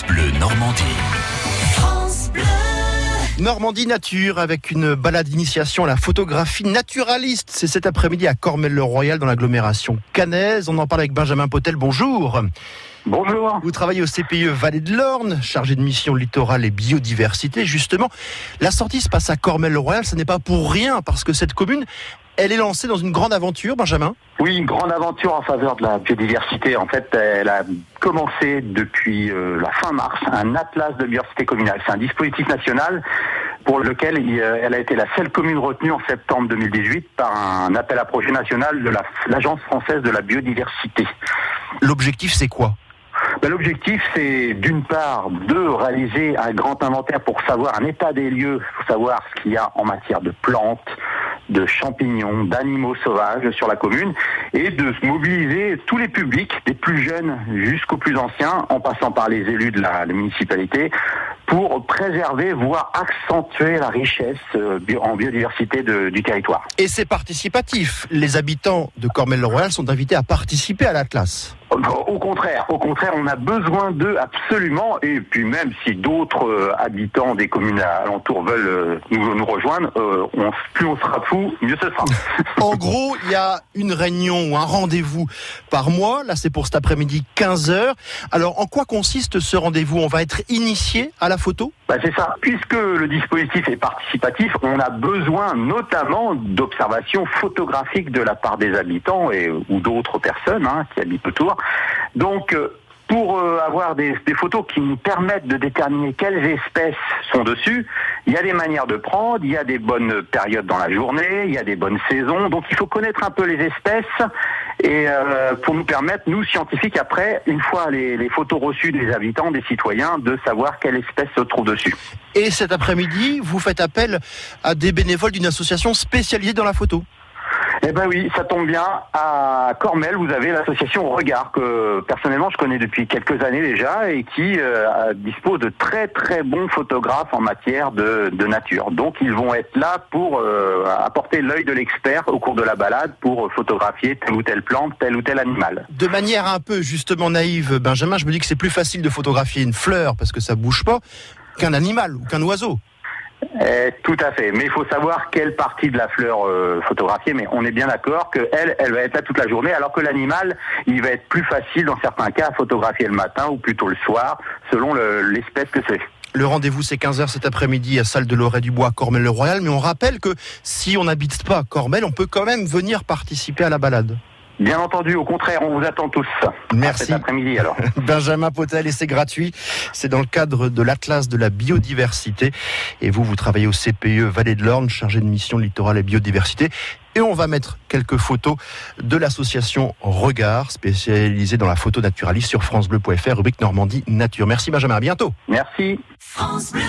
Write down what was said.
France Bleu Normandie. France Bleu. Normandie Nature avec une balade d'initiation à la photographie naturaliste. C'est cet après-midi à Cormel-le-Royal dans l'agglomération cannaise. On en parle avec Benjamin Potel. Bonjour. Bonjour. Vous travaillez au CPE Vallée de l'Orne, chargé de mission littorale et biodiversité. Justement, la sortie se passe à Cormel-le-Royal. Ce n'est pas pour rien parce que cette commune, elle est lancée dans une grande aventure, Benjamin. Oui, une grande aventure en faveur de la biodiversité. En fait, elle a commencé depuis euh, la fin mars, un atlas de biodiversité communale. C'est un dispositif national pour lequel il, euh, elle a été la seule commune retenue en septembre 2018 par un appel à projet national de la- l'Agence française de la biodiversité. L'objectif, c'est quoi? Ben, L'objectif, c'est d'une part de réaliser un grand inventaire pour savoir un état des lieux, pour savoir ce qu'il y a en matière de plantes, de champignons, d'animaux sauvages sur la commune, et de se mobiliser tous les publics, des plus jeunes jusqu'aux plus anciens, en passant par les élus de la, municipalité, pour préserver, voire accentuer la richesse euh, en biodiversité du territoire. Et c'est participatif. Les habitants de Cormel-le-Royal sont invités à participer à l'atlas. Au contraire, au contraire, on a besoin d'eux absolument. Et puis même si d'autres euh, habitants des communes alentours veulent euh, nous, nous rejoindre, euh, on, plus on sera fou, mieux ce sera. En gros, il y a une réunion ou un rendez-vous par mois. Là, c'est pour cet après-midi 15 heures. Alors, en quoi consiste ce rendez-vous? On va être initié à la photo? Bah, c'est ça. Puisque le dispositif est participatif, on a besoin notamment d'observations photographiques de la part des habitants et, ou d'autres personnes hein, qui habitent autour. Donc, euh, pour euh, avoir des, photos qui nous permettent de déterminer quelles espèces sont dessus, il y a des manières de prendre, il y a des bonnes périodes dans la journée, il y a des bonnes saisons. Donc, il faut connaître un peu les espèces et euh, pour nous permettre, nous scientifiques, après, une fois les, les photos reçues des habitants, des citoyens, de savoir quelle espèce se trouve dessus. Et cet après-midi, vous faites appel à des bénévoles d'une association spécialisée dans la photo. Eh ben oui, ça tombe bien. À Cormel, vous avez l'association Regard que personnellement je connais depuis quelques années déjà et qui euh, dispose de très très bons photographes en matière de, nature. Donc ils vont être là pour euh, apporter l'œil de l'expert au cours de la balade pour photographier telle ou telle plante, tel ou tel animal. De manière un peu justement naïve, Benjamin, je me dis que c'est plus facile de photographier une fleur parce que ça bouge pas qu'un animal ou qu'un oiseau. Eh, tout à fait. Mais il faut savoir quelle partie de la fleur euh, photographier. Mais on est bien d'accord que elle, va être là toute la journée, alors que l'animal, il va être plus facile dans certains cas à photographier le matin ou plutôt le soir, selon le- l'espèce que c'est. Le rendez-vous, c'est 15h cet après-midi à Salle de l'Orée du Bois, Cormel-le-Royal. Mais on rappelle que si on n'habite pas Cormel, on peut quand même venir participer à la balade. Bien entendu, au contraire, on vous attend tous. Merci. Cet après-midi alors. Benjamin Potel et c'est gratuit. C'est dans le cadre de l'Atlas de la biodiversité. Et vous, vous travaillez au CPE Vallée de l'Orne, chargé de mission littorale et biodiversité. Et on va mettre quelques photos de l'association Regard, spécialisée dans la photo naturaliste sur FranceBleu.fr, rubrique Normandie Nature. Merci Benjamin, à bientôt. Merci. France Bleu.